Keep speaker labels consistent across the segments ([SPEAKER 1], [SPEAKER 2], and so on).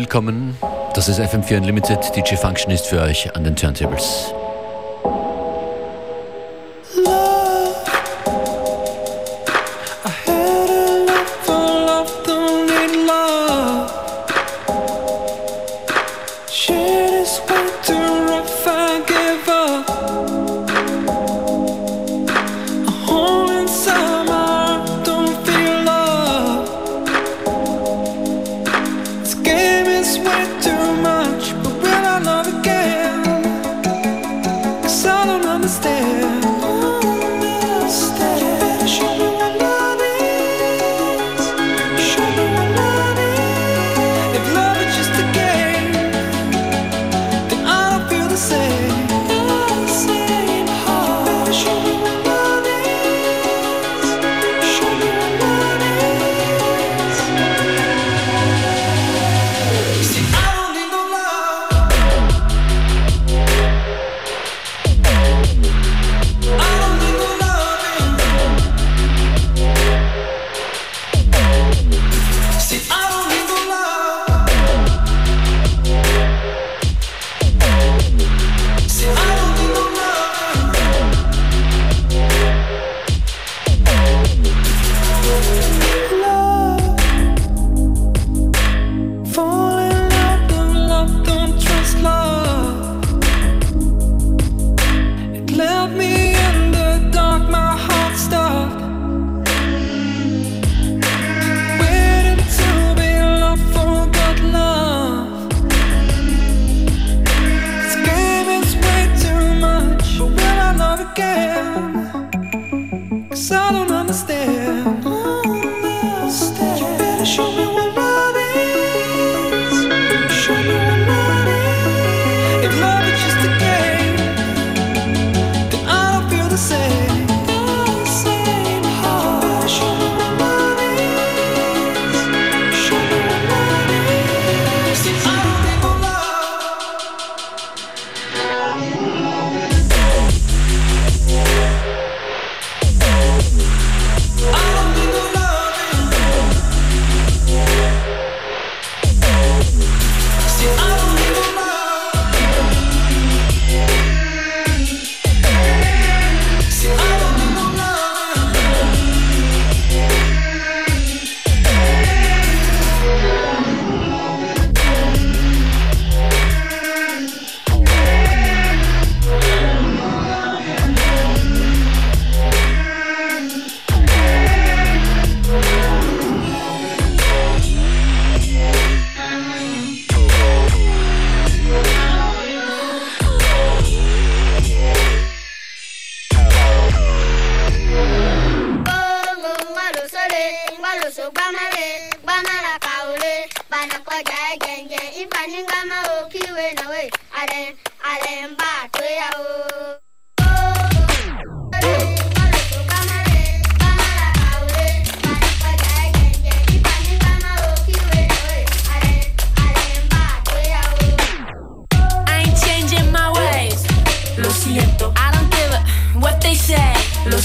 [SPEAKER 1] willkommen. Das ist FM4 Unlimited. DJ Function ist für euch an den Turntables.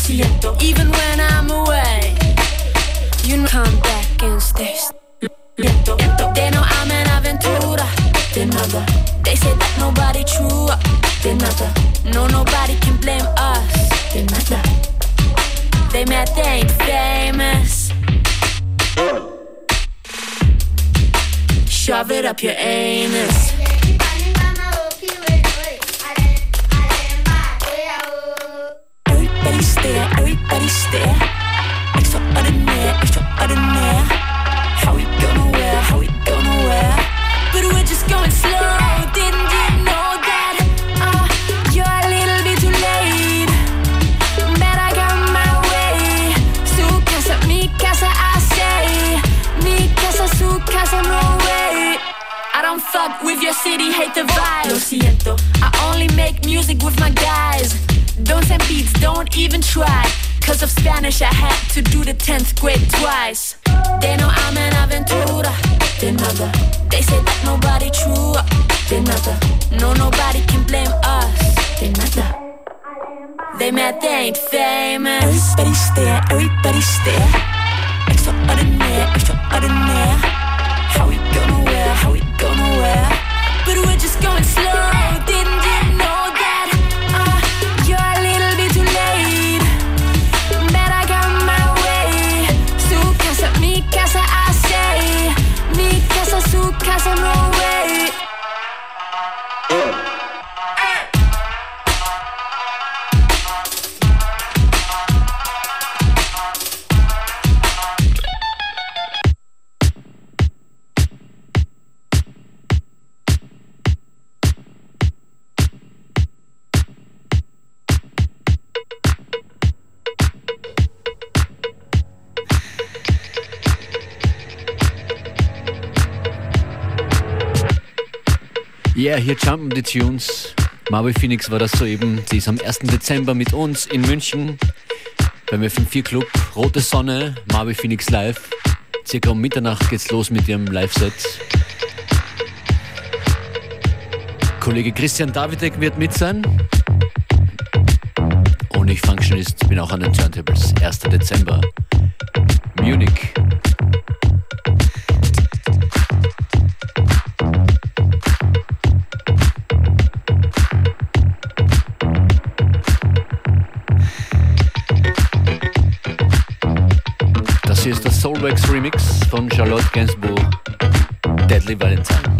[SPEAKER 2] siento. Even when I'm away,
[SPEAKER 3] you know, come back and stay. Lento. They know I'm an aventura. De nada. They say that nobody true. De nada. No, nobody can blame us. De nada. They mad they ain't famous. Shove it up your anus. Extraordinary, extraordinary. How we gonna wear, how we gonna wear? But we're just going slow. Didn't know that? Uh, you're a little bit too
[SPEAKER 4] late. Bet I
[SPEAKER 5] my way. Su casa, mi casa, I say. Mi casa, su casa, no way. I don't fuck with your city, hate the vibe. Lo siento. I only make music with my guys. Don't send beats, don't even try. Cause of
[SPEAKER 6] Spanish I had to
[SPEAKER 2] do the 10th grade twice. They know I'm an aventura. They
[SPEAKER 7] nada. They say that nobody true They nada. No, nobody can blame us. They nada. They mad they ain't famous. Everybody stare, everybody stare. Extraordinaire, extraordinaire How we gonna wear, how we gonna wear But we're just going slow, didn't Yeah, hier jumpen die Tunes. Marvel Phoenix war das soeben. Sie ist am 1. Dezember mit uns in München beim FM4 Club. Rote Sonne, Marvel Phoenix live. Circa um Mitternacht geht's los mit ihrem Live-Set. Kollege Christian Davidek wird mit sein. Und ich Functionist bin auch an den Turntables. 1. Dezember. Munich. Soulwax Remix von Charlotte Gainsbourg, Deadly Valentine.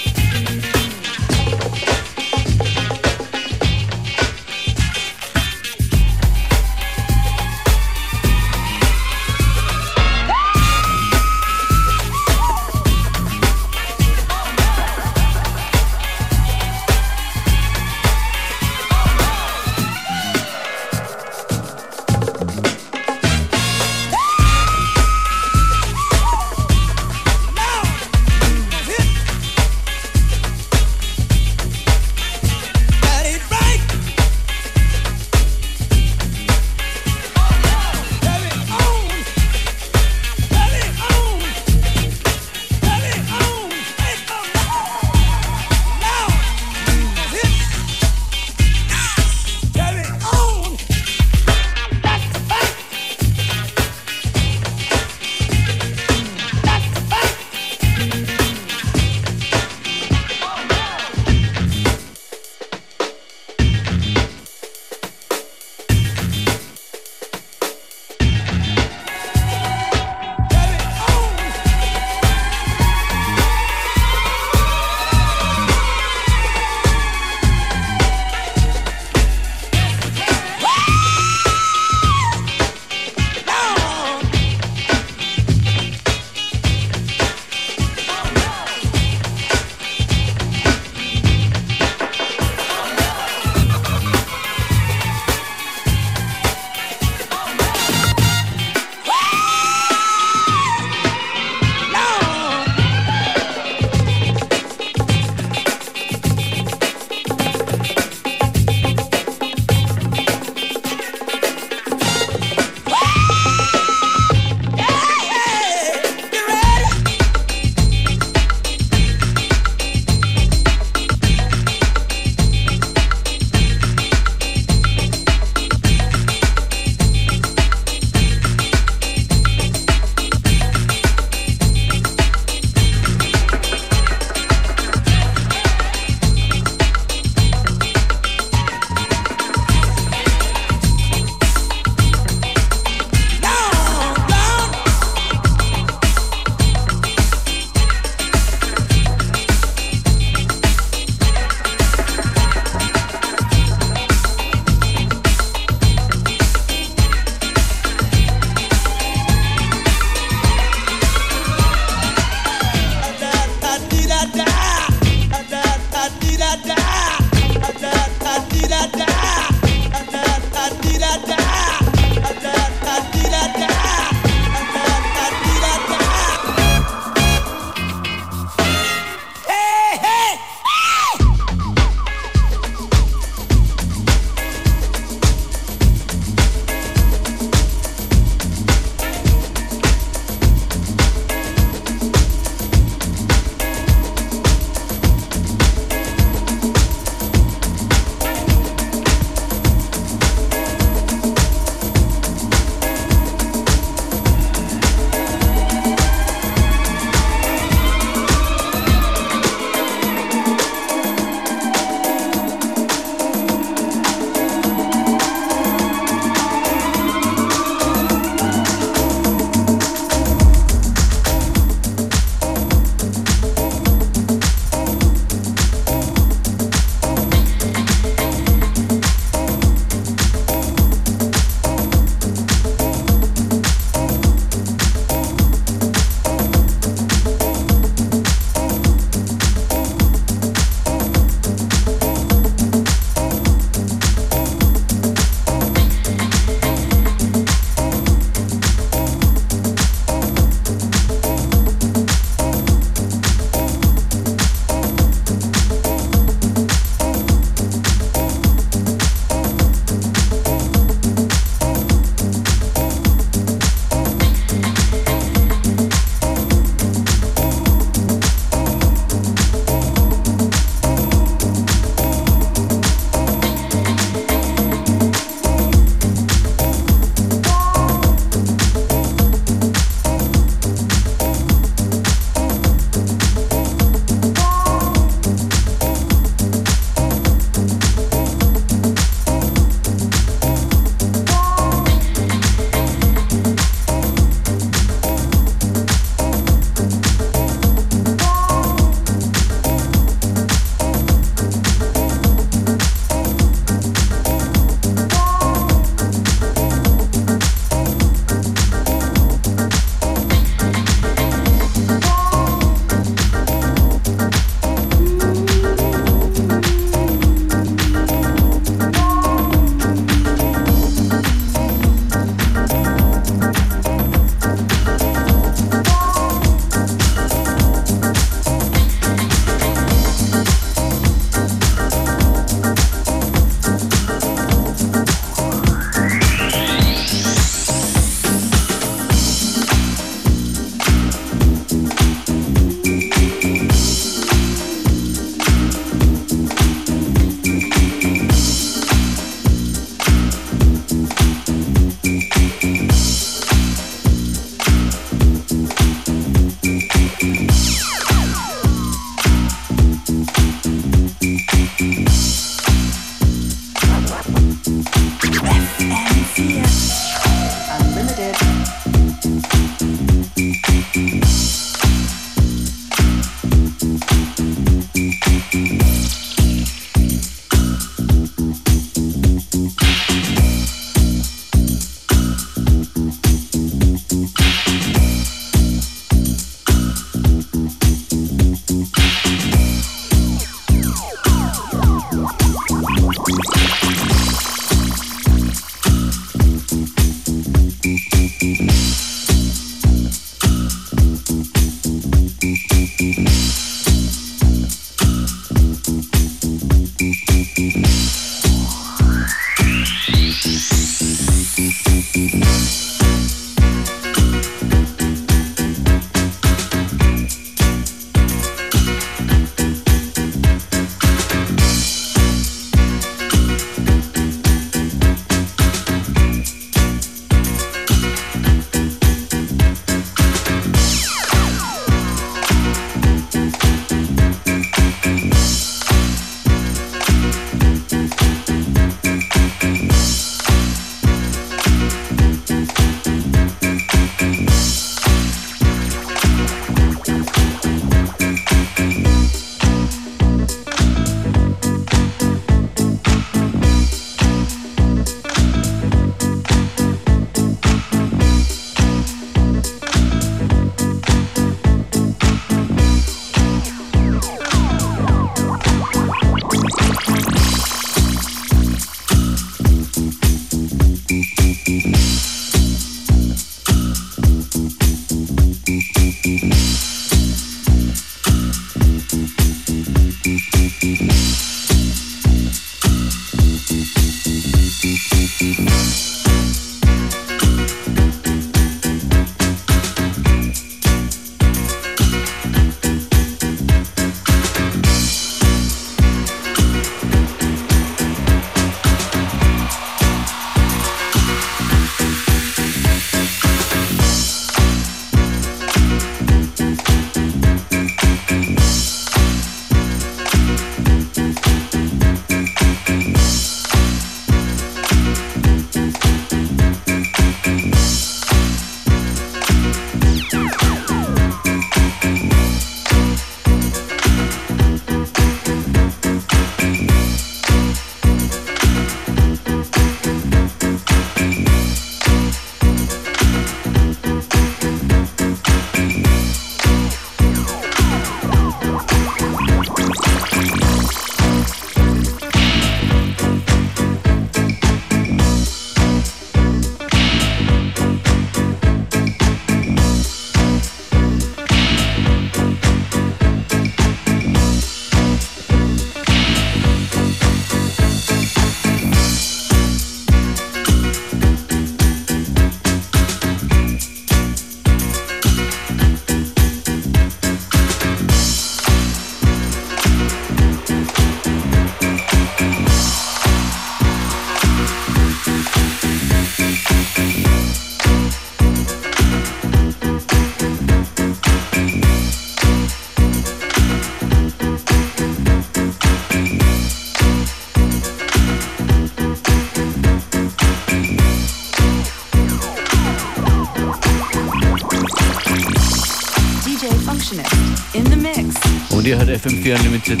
[SPEAKER 7] Ihr hört FM4 Unlimited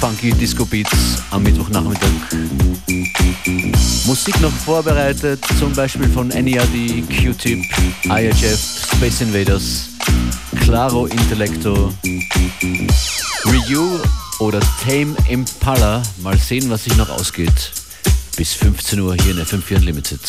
[SPEAKER 7] Funky Disco Beats am Mittwochnachmittag. Musik noch vorbereitet, zum Beispiel von NERD, Q-Tip, IHF, Space Invaders, Claro Intellecto, Ryu oder Tame Impala. Mal sehen, was sich noch ausgeht. Bis 15 Uhr hier in FM4 Unlimited.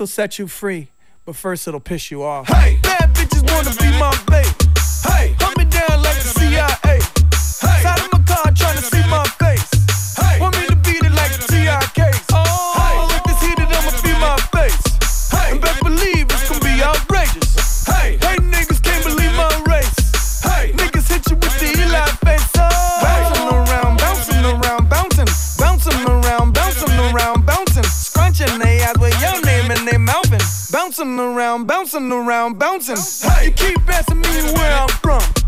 [SPEAKER 7] will set you free, but first it'll piss you off. Hey, bad bitches wanna be my babe. around, bouncing around, bouncing. Hey, you keep asking me where I'm from.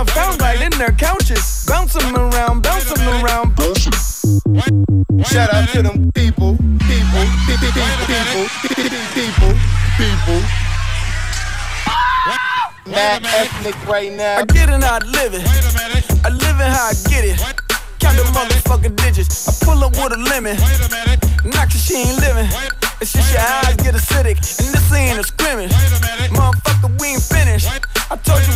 [SPEAKER 7] I found right in their couches. Bounce them around, bounce them around.
[SPEAKER 8] Shout out to them people, people, people, people, people, people. Mad ethnic right now.
[SPEAKER 7] I get it, I live it. I live it how I get it. Count the motherfucking digits. I pull up with a lemon. Not cause she ain't living. It's just your eyes get acidic. And this ain't a scrimmage. Motherfucker, we ain't finished. I told you.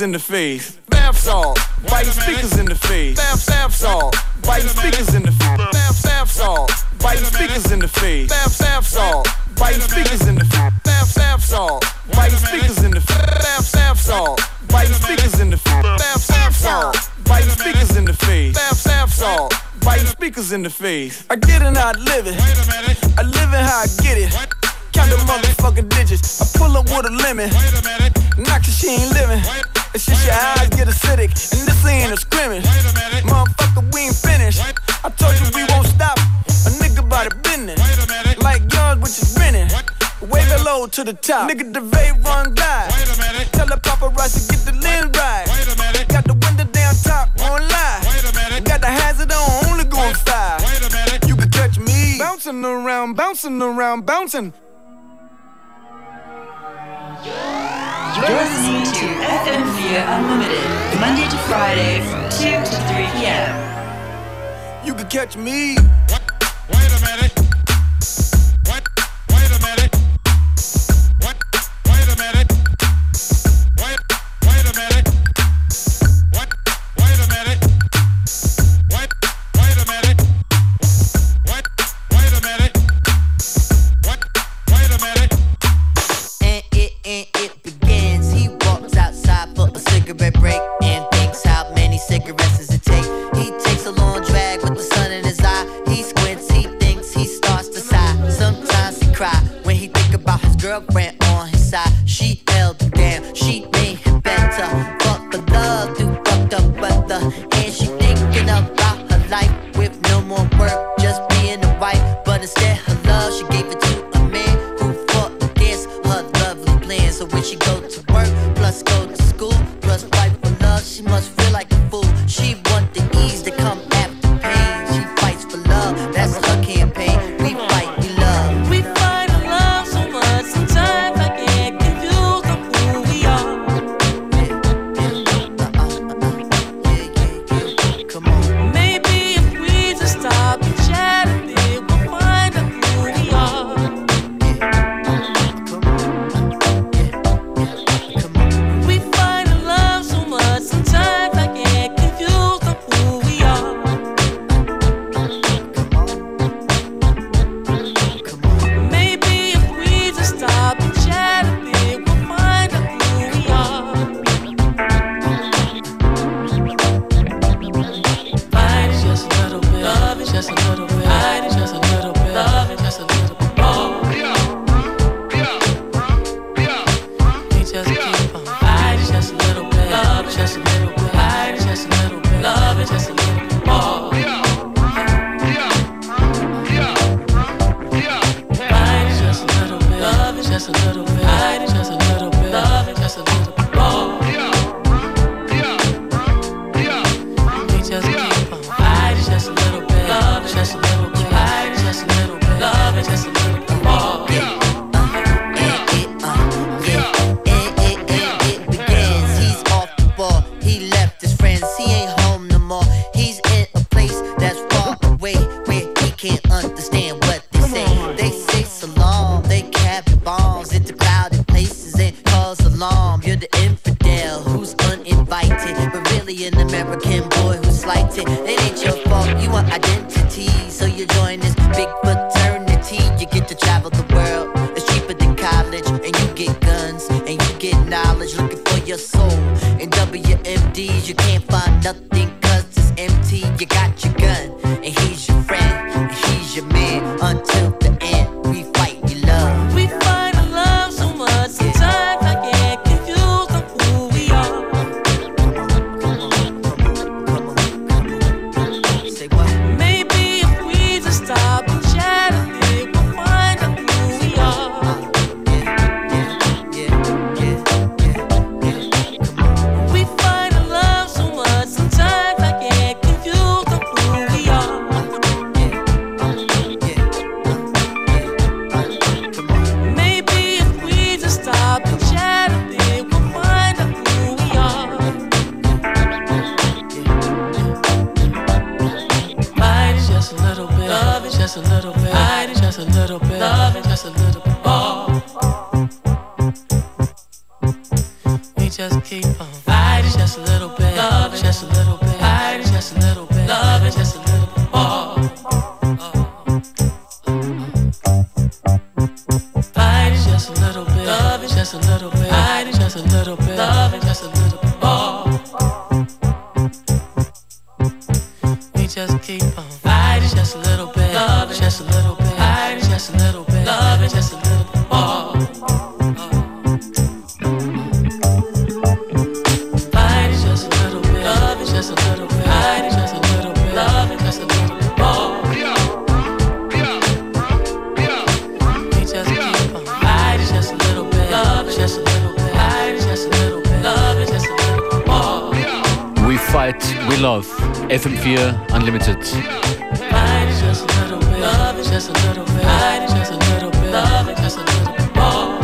[SPEAKER 7] speakers in the face. Bath salt, biting speakers in the face. Bath bath salt, biting speakers in the face. Bath bath salt, biting speakers in the face. Bath bath salt, biting speakers in the face. Bath bath salt, biting speakers in the face. Bath bath salt, biting speakers in the face. Bath bath salt, biting speakers in the face. Bath bath salt, biting speakers in the face. I get it, not live it. bouncing around, bouncing around, bouncing.
[SPEAKER 9] You're listening to FM Fear Unlimited, Monday to Friday from 2 to 3 p.m.
[SPEAKER 7] You can catch me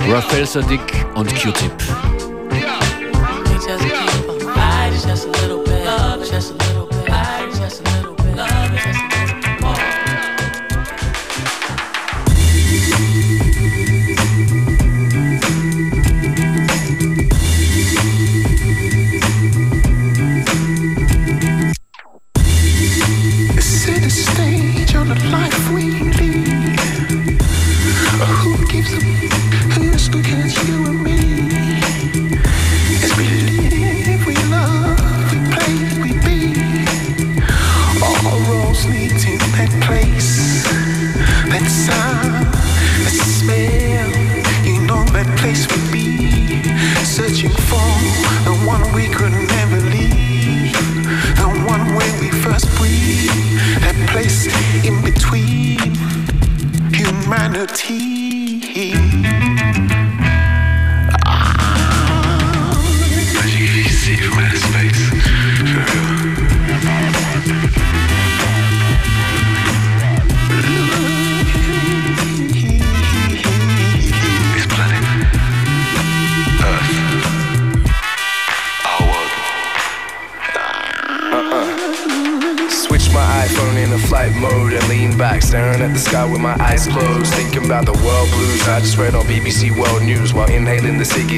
[SPEAKER 10] Raphael Saadiq und Q-Tip.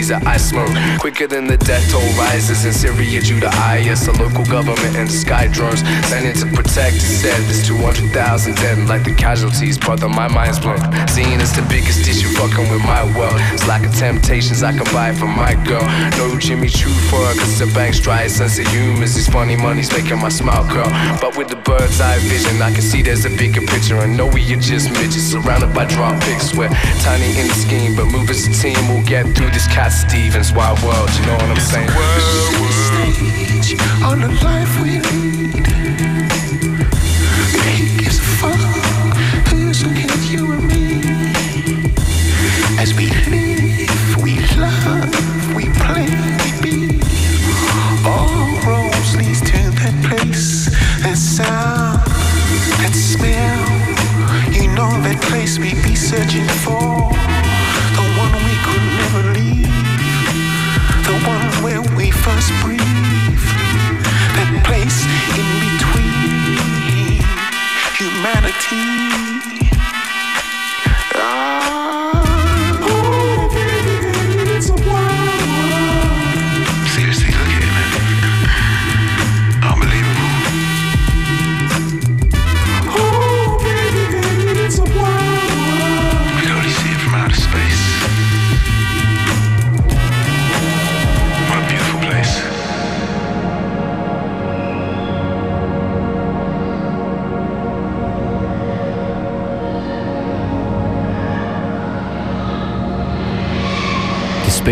[SPEAKER 11] that
[SPEAKER 12] I smoke. Quick quicker than the death toll rises in Syria due to IS. a local government and sky drones sent in to protect. Instead, there's 200,000 dead, like the casualties. Brother, my mind's blown. Seeing it's the biggest issue fucking with my world. It's like a temptations I can buy from my girl. No Jimmy Choo for her, cause the bank's dry. Sense of humor's these funny money's making my smile curl. But with the bird's eye vision, I can see there's a bigger picture. And know we are just midgets surrounded by drop picks. We're tiny in the scheme, but moving as a team, we'll get through this Cat Stevens wild world you know what I'm saying?
[SPEAKER 10] On the life we.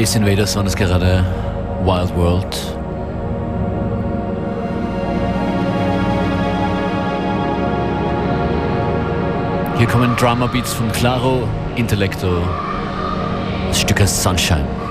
[SPEAKER 10] Space
[SPEAKER 4] Invaders waren es gerade Wild World. Hier kommen Drama Beats von Claro, Intellecto, das Stück heißt Sunshine.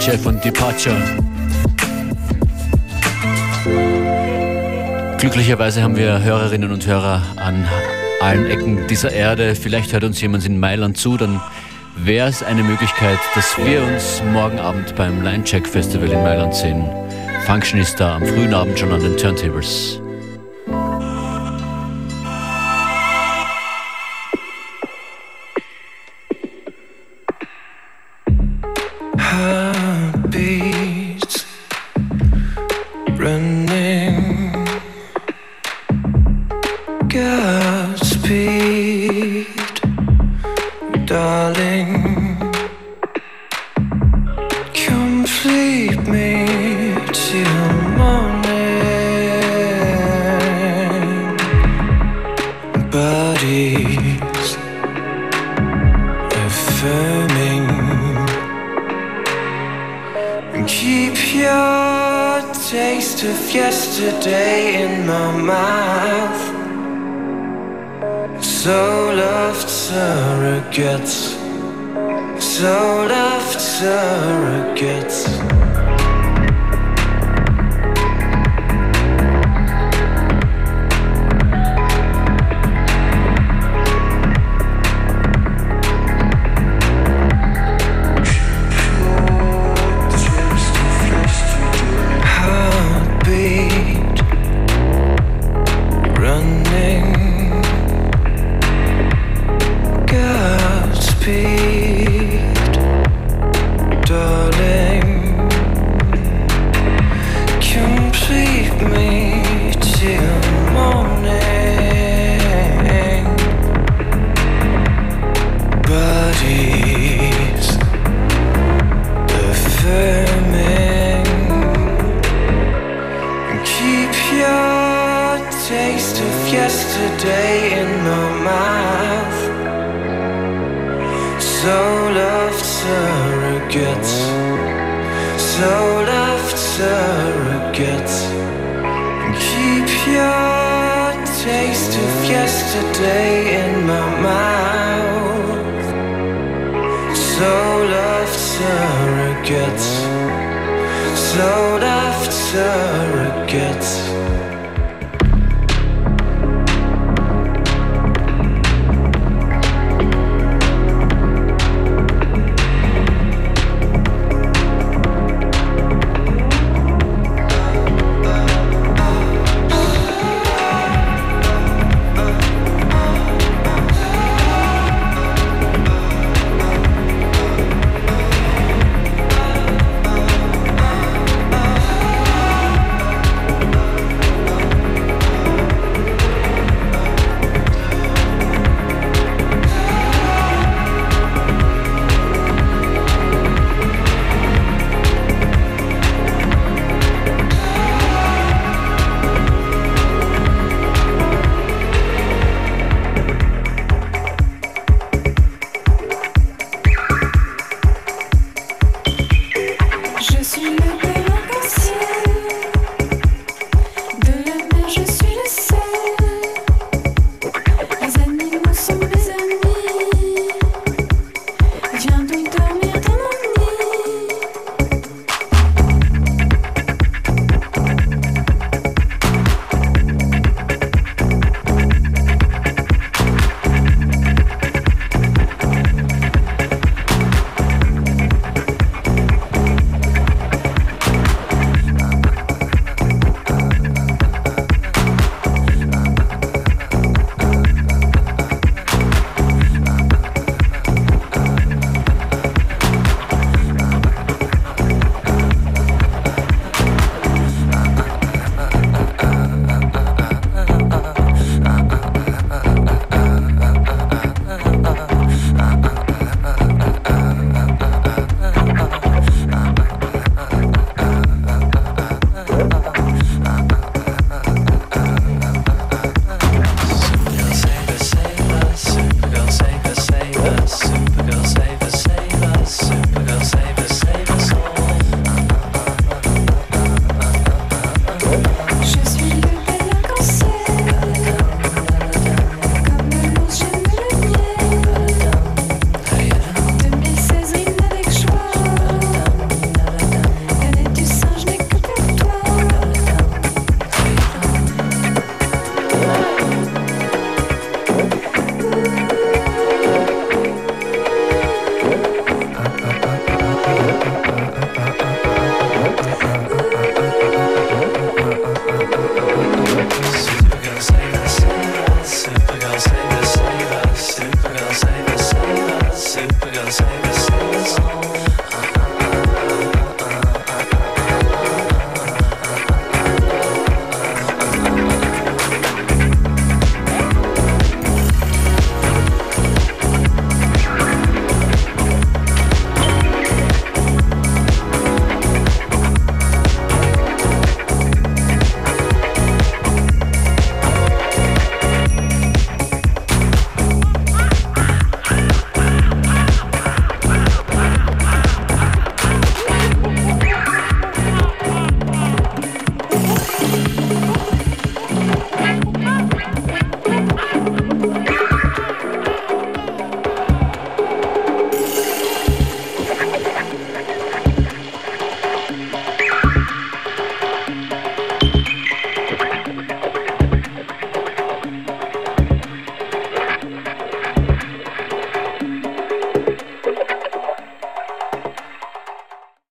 [SPEAKER 1] Chef und Departure. Glücklicherweise haben wir Hörerinnen und Hörer an allen Ecken dieser Erde. Vielleicht hört uns jemand in Mailand zu, dann wäre es eine Möglichkeit, dass wir uns morgen Abend beim Line Check Festival in Mailand sehen. Function ist da am frühen Abend schon an den Turntables.